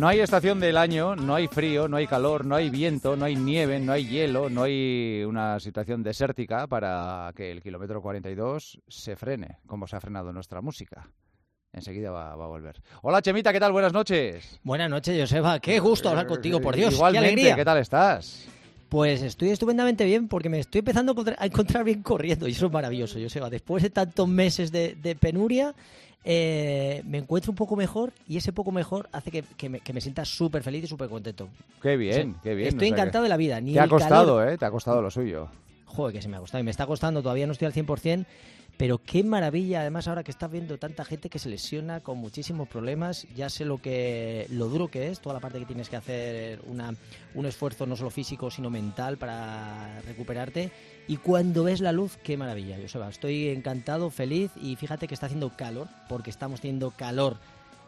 No hay estación del año, no hay frío, no hay calor, no hay viento, no hay nieve, no hay hielo, no hay una situación desértica para que el kilómetro 42 se frene, como se ha frenado nuestra música. Enseguida va, va a volver. Hola Chemita, ¿qué tal? Buenas noches. Buenas noches, Joseba. Qué gusto hablar contigo, por Dios. Igualmente, qué alegría. ¿qué tal estás? Pues estoy estupendamente bien porque me estoy empezando a encontrar, bien corriendo y eso es maravilloso, Joseba. Después de tantos meses de, de penuria, eh, me encuentro un poco mejor y ese poco mejor hace que, que me, que me sienta súper feliz y súper contento. Qué bien, qué bien. Estoy o sea que encantado de la vida. Ni Te ha costado, calor- ¿eh? Te ha costado lo suyo. Joder, que se me ha costado y me está costando, todavía no estoy al 100%, pero qué maravilla, además ahora que estás viendo tanta gente que se lesiona con muchísimos problemas, ya sé lo que lo duro que es, toda la parte que tienes que hacer una, un esfuerzo no solo físico, sino mental para recuperarte y cuando ves la luz, qué maravilla, Joseba, estoy encantado, feliz y fíjate que está haciendo calor, porque estamos teniendo calor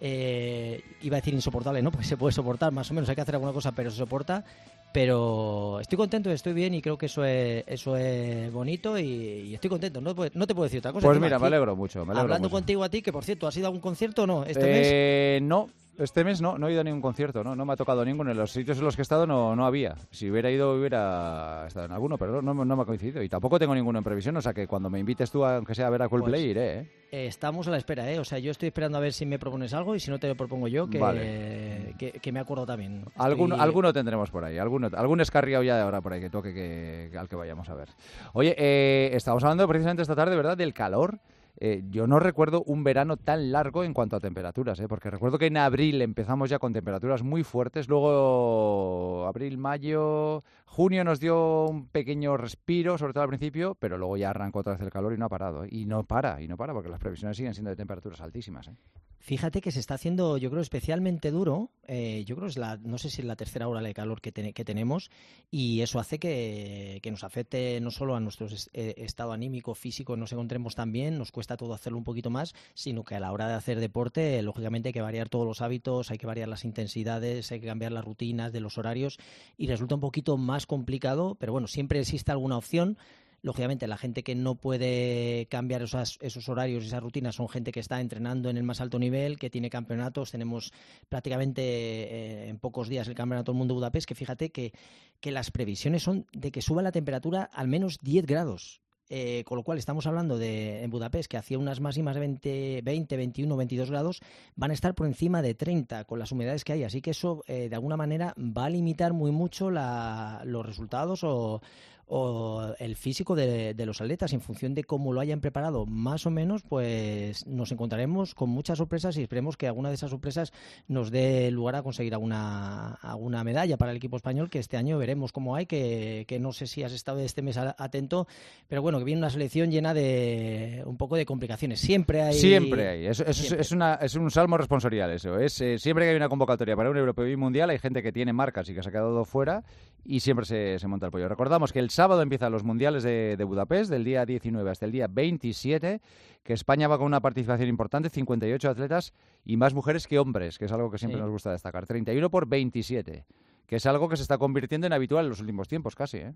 eh, iba a decir insoportable, ¿no? Porque se puede soportar, más o menos, hay que hacer alguna cosa, pero se soporta. Pero estoy contento, estoy bien y creo que eso es, eso es bonito y, y estoy contento. No, te puedo- no te puedo decir otra cosa. Pues mira, me alegro mucho. Me alegro Hablando mucho. contigo a ti, que por cierto, ¿has ido a algún concierto o no este mes? Eh, No, este mes no, no he ido a ningún concierto, no, no me ha tocado ninguno. En los sitios en los que he estado no, no había. Si hubiera ido, hubiera estado en alguno, pero no, no, me ha coincidido. Y tampoco tengo ninguno en previsión, o sea que cuando me invites tú, aunque sea a ver a Coldplay, Pues, iré, ¿eh? Eh, estamos a la espera, ¿eh? O sea, yo estoy esperando a ver si me propones algo y si no te lo propongo yo, que, Vale. que, que me acuerdo también. Alguno, Estoy- alguno tendremos por ahí, alguno, algún escarriado ya de ahora por ahí que toque que, al que vayamos a ver. Oye, eh, estamos hablando precisamente esta tarde, ¿verdad?, del calor. Eh, yo no recuerdo un verano tan largo en cuanto a temperaturas, ¿eh? porque recuerdo que en abril empezamos ya con temperaturas muy fuertes, luego abril, mayo, junio nos dio un pequeño respiro, sobre todo al principio, pero luego ya arrancó otra vez el calor y no ha parado, ¿eh? y no para, y no para, porque las previsiones siguen siendo de temperaturas altísimas. ¿eh? Fíjate que se está haciendo, yo creo, especialmente duro. eh, yo creo que es la, no sé si es la tercera hora de calor que, tene- que tenemos y eso hace que, que nos afecte no solo a nuestro es- estado anímico, físico, nos encontremos tan bien, nos cuesta todo hacerlo un poquito más, sino que a la hora de hacer deporte, lógicamente hay que variar todos los hábitos, hay que variar las intensidades, hay que cambiar las rutinas de los horarios y resulta un poquito más complicado, pero bueno, siempre existe alguna opción. Lógicamente, la gente que no puede cambiar esas- esos horarios y esas rutinas son gente que está entrenando en el más alto nivel, que tiene campeonatos. Tenemos prácticamente eh, en pocos días el Campeonato del Mundo Budapest, que fíjate que, que las previsiones son de que suba la temperatura al menos 10 grados. Eh, con lo cual estamos hablando de en Budapest que hacía unas máximas de 20, 20, 21, 22 grados, van a estar por encima de 30 con las humedades que hay. Así que eso eh, de alguna manera va a limitar muy mucho la- los resultados o, o el físico de, de los atletas en función de cómo lo hayan preparado más o menos pues nos encontraremos con muchas sorpresas y esperemos que alguna de esas sorpresas nos dé lugar a conseguir alguna, alguna medalla para el equipo español que este año veremos cómo hay que, que no sé si has estado este mes atento pero bueno que viene una selección llena de un poco de complicaciones siempre hay Siempre hay. Es, es- siempre. es una, es un salmo responsorial eso. Es, eh, siempre que hay una convocatoria para un europeo y un mundial hay gente que tiene marcas y que se ha quedado fuera y siempre se, se monta el pollo. Recordamos que el sábado empiezan los mundiales de, de Budapest, del día 19 hasta el día 27, que España va con una participación importante, 58 atletas y más mujeres que hombres, que es algo que siempre Sí. nos gusta destacar. 31 por 27, que es algo que se está convirtiendo en habitual en los últimos tiempos casi. ¿eh?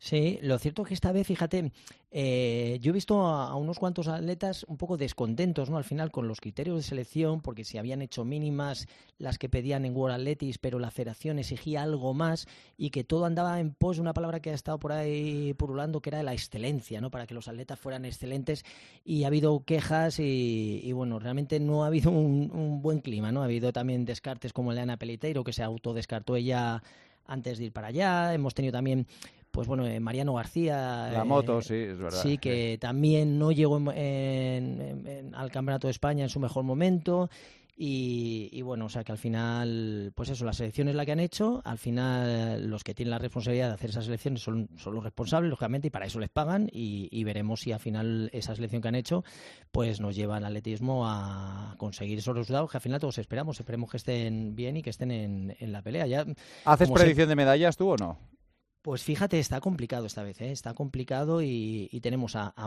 Sí, lo cierto es que esta vez, fíjate, eh, yo he visto a, unos cuantos atletas un poco descontentos, ¿no? Al final con los criterios de selección, porque se habían hecho mínimas las que pedían en World Athletics, pero la federación exigía algo más y que todo andaba en pos de una palabra que ha estado por ahí purulando, que era la excelencia, ¿no? Para que los atletas fueran excelentes y ha habido quejas y, y, bueno, realmente no ha habido un, un buen clima, ¿no? Ha habido también descartes como el de Ana Peliteiro, que se autodescartó ella antes de ir para allá. Hemos tenido también pues bueno, eh, Mariano García. La eh, moto, sí, es verdad. Sí, que también no llegó en- en- en- en- al Campeonato de España en su mejor momento. Y, y bueno, o sea que al final, pues eso, la selección es la que han hecho. Al final, los que tienen la responsabilidad de hacer esas selecciones son, son los responsables, lógicamente, y para eso les pagan. Y, y veremos si al final esa selección que han hecho, pues nos lleva al atletismo a conseguir esos resultados que al final todos esperamos. Esperemos que estén bien y que estén en, en la pelea. Ya, ¿Haces se- predicción de medallas tú o no? Pues fíjate, está complicado esta vez, ¿eh? está complicado y, tenemos a, a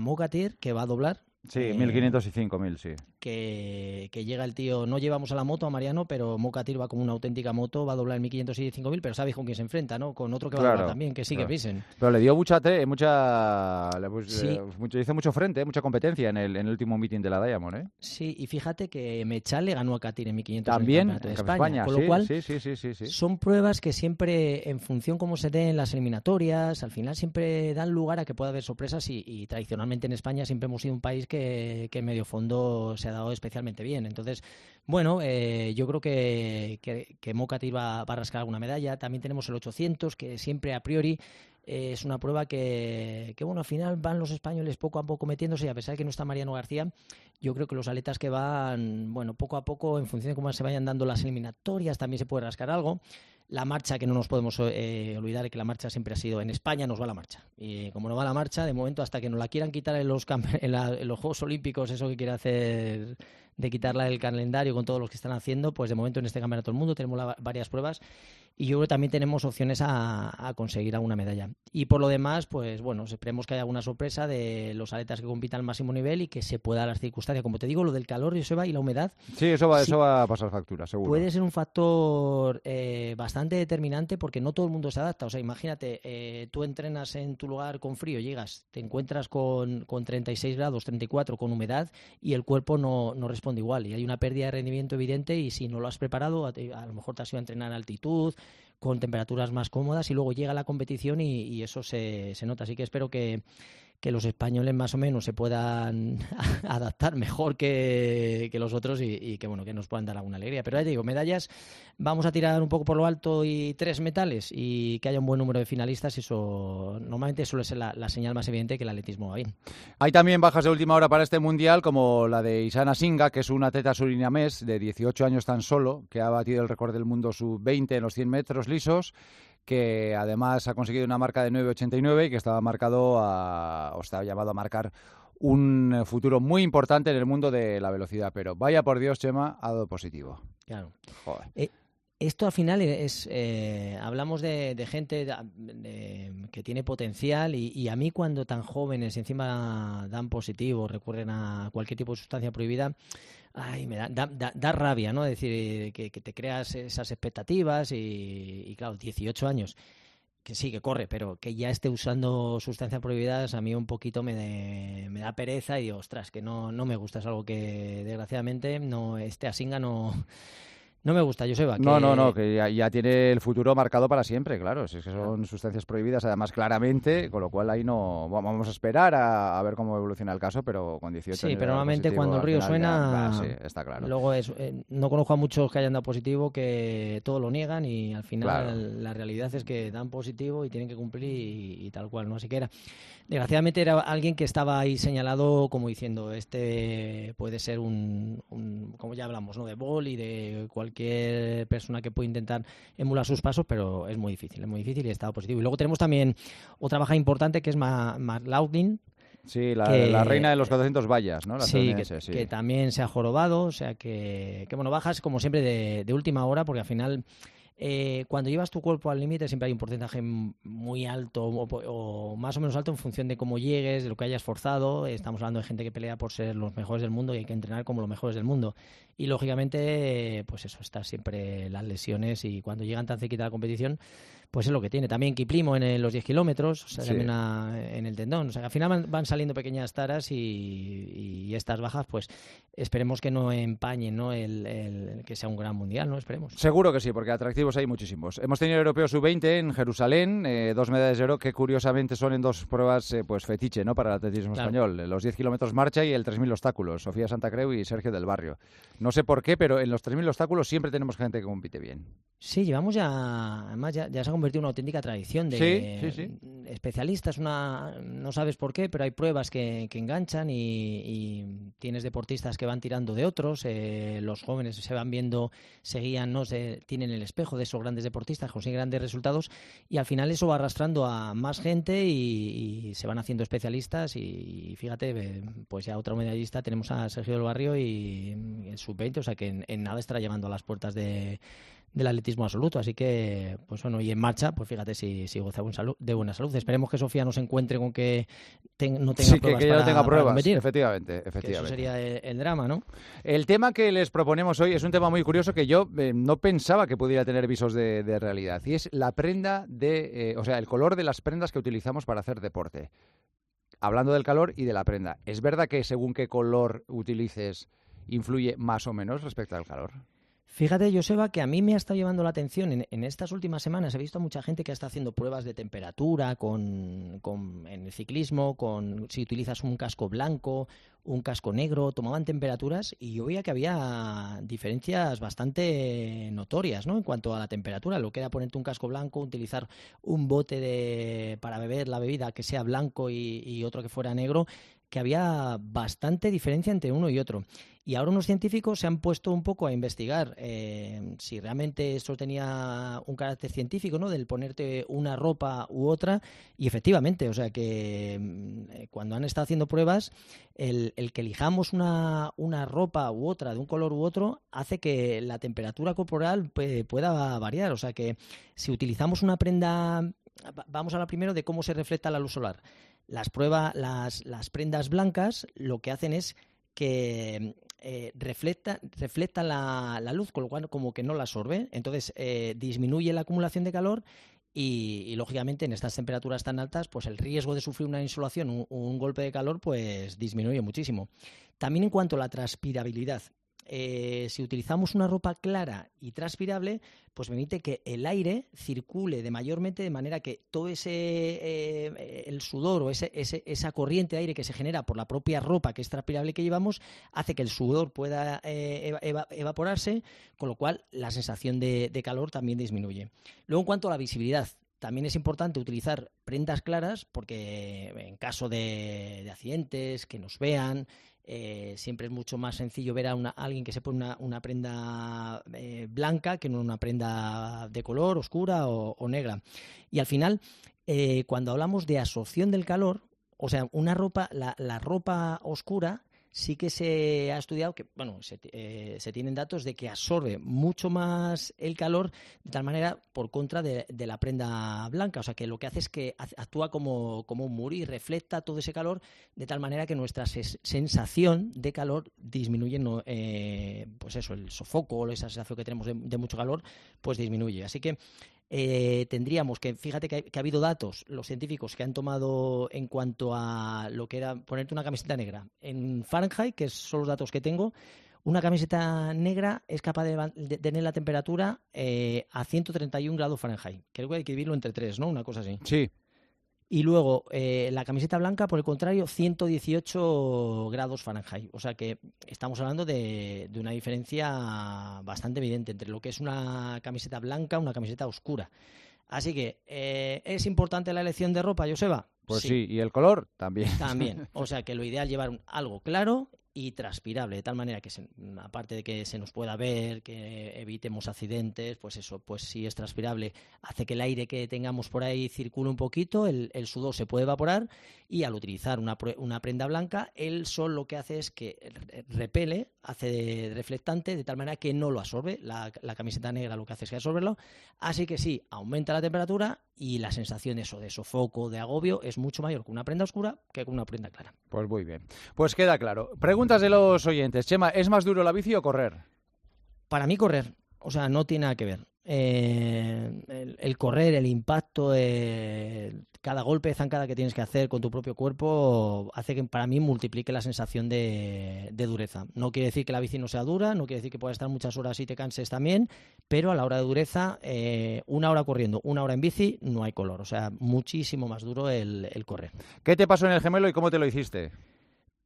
que va a doblar Sí, 1.500 y 5.000, sí. Que, que, llega el tío, no llevamos a la moto a Mariano, pero Mocatir va como una auténtica moto, va a doblar en 1.500 y 5.000, pero sabes con quién se enfrenta, ¿no? Con otro que va a doblar también, que sigue claro. Pero le dio mucha, mucha, mucho, hizo mucho frente, mucha competencia en el, en el último meeting de la Diamond, ¿eh? Sí, y fíjate que Mechal le ganó a Catir en 1.500 también en, en España, con lo sí, cual sí, sí, sí, sí, son pruebas que siempre, en función cómo se den las eliminatorias, al final siempre dan lugar a que pueda haber sorpresas y, y tradicionalmente en España siempre hemos sido un país que, que medio fondo se ha dado especialmente bien. Entonces, bueno, eh, yo creo que, que, que Mocati va, a rascar alguna medalla. También tenemos el 800, que siempre a priori eh, es una prueba que, que, bueno, al final van los españoles poco a poco metiéndose y a pesar de que no está Mariano García, yo creo que los aletas que van, bueno, poco a poco, en función de cómo se vayan dando las eliminatorias, también se puede rascar algo la marcha, que no nos podemos eh, olvidar que la marcha siempre ha sido en España, nos va la marcha. Y como no va la marcha, de momento, hasta que nos la quieran quitar en los, en, la, en los Juegos Olímpicos, eso que quiere hacer de quitarla del calendario con todos los que están haciendo, pues de momento en este campeonato del mundo tenemos varias pruebas y yo creo que también tenemos opciones a, a, conseguir alguna medalla. Y por lo demás, pues bueno, esperemos que haya alguna sorpresa de los atletas que compitan al máximo nivel y que se pueda dar las circunstancias. Como te digo, lo del calor, Joseba, y la humedad. Sí, eso va, sí, eso va a pasar factura, seguro. Puede ser un factor eh, bastante determinante porque no todo el mundo se adapta. O sea, imagínate, eh, tú entrenas en tu lugar con frío, llegas, te encuentras con, con 36 grados, 34, con humedad y el cuerpo no, no responde igual y hay una pérdida de rendimiento evidente y si no lo has preparado, a, a lo mejor te has ido a entrenar a altitud, con temperaturas más cómodas y luego llega la competición y, eso se, se, nota. Así que espero que, que, los españoles más o menos se puedan adaptar mejor que, que los otros y, que bueno que nos puedan dar alguna alegría. Pero ya digo, medallas, vamos a tirar un poco por lo alto y tres metales y que haya un buen número de finalistas. Eso normalmente suele ser la, la señal más evidente que el atletismo va bien. Hay también bajas de última hora para este mundial, como la de Isana Singa, que es una atleta surinamés de 18 años tan solo, que ha batido el récord del mundo sub-20 en los 100 metros lisos que además ha conseguido una marca de 9.89 y que estaba marcado a, o estaba llamado a marcar un futuro muy importante en el mundo de la velocidad. Pero vaya por Dios, Chema, ha dado positivo. Claro. Joder. Eh, esto al final es, eh, hablamos de, de gente de, de, que tiene potencial y, y, a mí cuando tan jóvenes encima dan positivo, recurren a cualquier tipo de sustancia prohibida, ay, me da, da, da, rabia, ¿no? Es decir, que, que, te creas esas expectativas y, y, claro, 18 años, que sí, que corre, pero que ya esté usando sustancias prohibidas, a mí un poquito me, de, me da pereza y digo, ostras, que no, no me gusta, es algo que desgraciadamente no, este Asinga no no me gusta, Joseba. Que... No, no, no, que ya, ya, tiene el futuro marcado para siempre, claro. Es que son sustancias prohibidas, además, claramente, con lo cual ahí no. Vamos a esperar a, a ver cómo evoluciona el caso, pero con 18 Sí, pero normalmente cuando el río suena. Ya, sí, está claro. Luego es, eh, no conozco a muchos que hayan dado positivo que todo lo niegan y al final claro. la realidad es que dan positivo y tienen que cumplir y, y tal cual, ¿no? Así que era. Desgraciadamente era alguien que estaba ahí señalado como diciendo, este puede ser un, un como ya hablamos, ¿no? De bol y de cualquier persona que puede intentar emular sus pasos, pero es muy difícil, es muy difícil y está positivo. Y luego tenemos también otra baja importante que es McLaughlin, Sí, la, que, la, reina de los 400 vallas, ¿no? La sí, que, sí, que, también se ha jorobado, o sea que, que bueno, bajas como siempre de, de última hora porque al final eh, cuando llevas tu cuerpo al límite siempre hay un porcentaje muy alto o, o, más o menos alto en función de cómo llegues, de lo que hayas forzado. Estamos hablando de gente que pelea por ser los mejores del mundo y hay que entrenar como los mejores del mundo. Y lógicamente, pues eso, está siempre las lesiones y cuando llegan tan cerquita la competición, pues es lo que tiene. También Kiplimo en el, los 10 kilómetros, o sea, sí. también una, en el tendón. O sea, al final van, van saliendo pequeñas taras y, y, estas bajas, pues esperemos que no empañen ¿no? El, el, que sea un gran mundial, ¿no? Esperemos. Seguro que sí, porque atractivos hay muchísimos. Hemos tenido el Europeo Sub-20 en Jerusalén, eh, dos medallas de oro que curiosamente son en dos pruebas eh, pues fetiche ¿no? para el atletismo claro. español. Los 10 kilómetros marcha y el 3.000 obstáculos. Sofía Santa Creu y Sergio del Barrio. No sé por qué, pero en los 3.000 obstáculos siempre tenemos gente que compite bien. Sí, llevamos ya, además ya, ya se ha convertido en una auténtica tradición de sí, sí, sí. especialistas, una, no sabes por qué, pero hay pruebas que, que enganchan y, y, tienes deportistas que van tirando de otros, eh, los jóvenes se van viendo, se guían, ¿no? se, tienen el espejo de esos grandes deportistas, consiguen grandes resultados y al final eso va arrastrando a más gente y, y se van haciendo especialistas y, fíjate, pues ya otra medallista tenemos a Sergio del Barrio y el sub-20, o sea que en, en nada estará llevando a las puertas de del atletismo absoluto. Así que, pues bueno, y en marcha, pues fíjate si, si goza de buena salud. Esperemos que Sofía no se encuentre con que no tenga pruebas. Que, no tenga pruebas, efectivamente. efectivamente. eso sería el, drama, ¿no? El tema que les proponemos hoy es un tema muy curioso que yo eh, no pensaba que pudiera tener visos de, realidad. Y es la prenda de, eh, o sea, el color de las prendas que utilizamos para hacer deporte. Hablando del calor y de la prenda. ¿Es verdad que según qué color utilices influye más o menos respecto al calor? Fíjate, Joseba, que a mí me ha estado llevando la atención en, estas últimas semanas. He visto mucha gente que está haciendo pruebas de temperatura con, en el ciclismo, con si utilizas un casco blanco, un casco negro, tomaban temperaturas y yo veía que había diferencias bastante notorias ¿no? en cuanto a la temperatura. Lo que era ponerte un casco blanco, utilizar un bote de, para beber la bebida que sea blanco y otro que fuera negro, que había bastante diferencia entre uno y otro. Y ahora unos científicos se han puesto un poco a investigar eh, si realmente esto tenía un carácter científico, ¿no? Del ponerte una ropa u otra. Y efectivamente, o sea que mm, cuando han estado haciendo pruebas, el, que elijamos una, una, ropa u otra de un color u otro hace que la temperatura corporal pueda variar. O sea que si utilizamos una prenda, vamos a la primero de cómo se refleja la luz solar. Las pruebas, las, las prendas blancas lo que hacen es que eh, refleja, la, luz, con lo cual como que no la absorbe, entonces eh, disminuye la acumulación de calor y, lógicamente en estas temperaturas tan altas, pues el riesgo de sufrir una insolación, un, un golpe de calor, pues disminuye muchísimo. También en cuanto a la transpirabilidad, eh, si utilizamos una ropa clara y transpirable, pues permite que el aire circule de mayormente de manera que todo ese eh, el sudor o ese, esa corriente de aire que se genera por la propia ropa que es transpirable que llevamos hace que el sudor pueda eh, evaporarse, con lo cual la sensación de, calor también disminuye. Luego, en cuanto a la visibilidad, también es importante utilizar prendas claras porque en caso de accidentes, que nos vean, eh, siempre es mucho más sencillo ver a, alguien que se pone una, prenda eh, blanca que no una prenda de color, oscura o, negra. Y al final, eh, cuando hablamos de absorción del calor, o sea, una ropa, la ropa oscura sí que se ha estudiado que, bueno, eh, se, tienen datos de que absorbe mucho más el calor de tal manera por contra de, la prenda blanca. O sea, que lo que hace es que actúa como, como un muro y refleja todo ese calor de tal manera que nuestra sensación de calor disminuye, eh, pues eso, el sofoco o esa sensación que tenemos de mucho calor, pues disminuye. Así que eh, tendríamos que, fíjate que, ha habido datos, los científicos que han tomado en cuanto a lo que era ponerte una camiseta negra. En Fahrenheit, que son los datos que tengo, una camiseta negra es capaz de, tener la temperatura eh, a 131 grados Fahrenheit. Creo que hay que vivirlo entre tres, ¿no? Una cosa así. Sí. Y luego eh, la camiseta blanca, por el contrario, 118 grados Fahrenheit. O sea que estamos hablando de, una diferencia bastante evidente entre lo que es una camiseta blanca y una camiseta oscura. Así que, eh, ¿es importante la elección de ropa, Joseba? Pues sí. y el color también. También. O sea que lo ideal es llevar algo claro y transpirable, de tal manera que, aparte de que se nos pueda ver, que evitemos accidentes, pues eso, pues si es transpirable, hace que el aire que tengamos por ahí circule un poquito, el, sudor se puede evaporar y al utilizar una, una, prenda blanca, el sol lo que hace es que repele, hace reflectante, de tal manera que no lo absorbe, la, la camiseta negra lo que hace es que absorberlo, así que sí, aumenta la temperatura y la sensación de eso, de sofoco, de agobio, es mucho mayor con una prenda oscura que con una prenda clara. Pues muy bien. Pues queda claro. Preguntas de los oyentes. Chema, ¿es más duro la bici o correr? Para mí correr. O sea, no tiene nada que ver. Eh, el, correr, el impacto, eh, cada golpe de zancada que tienes que hacer con tu propio cuerpo hace que para mí multiplique la sensación de, dureza. No quiere decir que la bici no sea dura, no quiere decir que puedas estar muchas horas y te canses también, pero a la hora de dureza, eh, una hora corriendo, una hora en bici, no hay color. O sea, muchísimo más duro el, el correr. ¿Qué te pasó en el gemelo y cómo te lo hiciste?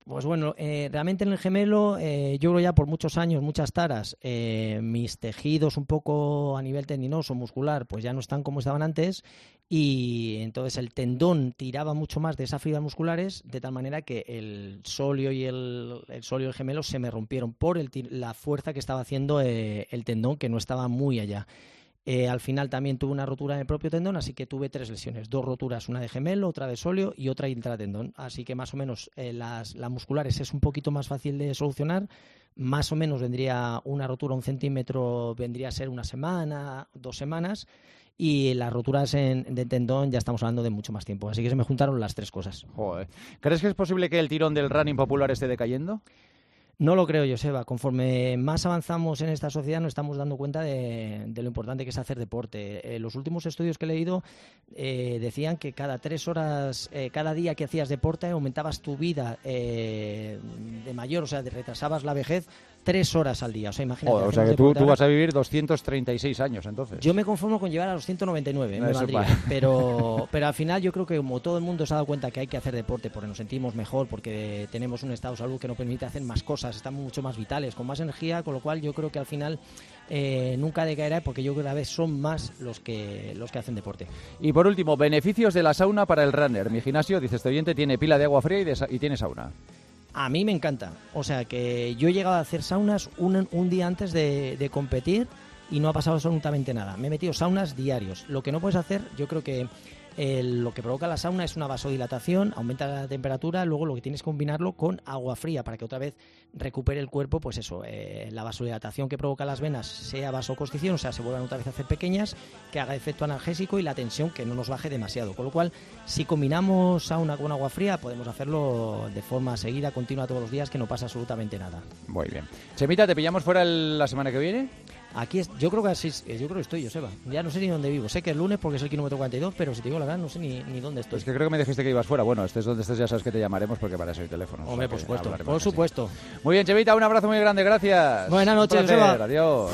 Pues bueno, eh, realmente en el gemelo, eh, yo creo ya por muchos años, muchas taras, eh, mis tejidos un poco a nivel tendinoso, muscular, pues ya no están como estaban antes y entonces el tendón tiraba mucho más de esas fibras musculares de tal manera que el solio y el, el solio y el gemelo se me rompieron por la fuerza que estaba haciendo el tendón que no estaba muy allá. Eh, al final también tuve una rotura en el propio tendón, así que tuve tres lesiones, dos roturas, una de gemelo, otra de solio y otra intratendón. Así que más o menos eh, las, musculares es un poquito más fácil de solucionar, más o menos vendría una rotura un centímetro, vendría a ser una semana, dos semanas, y las roturas de tendón ya estamos hablando de mucho más tiempo. Así que se me juntaron las tres cosas. ¿Crees que es posible que el tirón del running popular esté decayendo? No lo creo, Joseba. Conforme más avanzamos en esta sociedad, nos estamos dando cuenta de, lo importante que es hacer deporte. Eh, los últimos estudios que he leído eh, decían que cada tres horas, eh, cada día que hacías deporte, aumentabas tu vida de mayor, o sea, retrasabas la vejez tres horas al día. O sea, imagínate. o sea, que tú, vas a vivir 236 años, entonces. Yo me conformo con llegar a los 199, me Pero, pero al final yo creo que como todo el mundo se ha dado cuenta que hay que hacer deporte porque nos sentimos mejor, porque tenemos un estado de salud que nos permite hacer más cosas, estamos mucho más vitales, con más energía, con lo cual yo creo que al final eh, nunca decaerá porque yo cada vez son más los que, los que hacen deporte. Y por último, beneficios de la sauna para el runner. Mi gimnasio, dice este oyente, tiene pila de agua fría y, y tiene sauna. A mí me encanta. O sea que yo he llegado a hacer saunas un, un día antes de, de, competir y no ha pasado absolutamente nada. Me he metido saunas diarios. Lo que no puedes hacer, yo creo que lo que provoca la sauna es una vasodilatación, aumenta la temperatura, luego lo que tienes que combinarlo con agua fría para que otra vez recupere el cuerpo, pues eso, eh, la vasodilatación que provoca las venas sea vasoconstricción, o sea, se vuelvan otra vez a hacer pequeñas, que haga efecto analgésico y la tensión que no nos baje demasiado. Con lo cual, si combinamos sauna con agua fría, podemos hacerlo de forma seguida, continua todos los días, que no pasa absolutamente nada. Muy bien. Chemita, ¿te pillamos fuera la semana que viene? Aquí es, yo creo que así, yo creo que estoy, Joseba. Ya no sé ni dónde vivo. Sé que es lunes porque es el kilómetro 42, pero si te digo la verdad, no sé ni, ni dónde estoy. Es que creo que me dijiste que ibas fuera. Bueno, estés donde estés, ya sabes que te llamaremos porque para eso hay teléfono. Hombre, por supuesto. Por supuesto. Muy bien, Chevita, un abrazo muy grande, gracias. Buenas noches, Joseba. Adiós.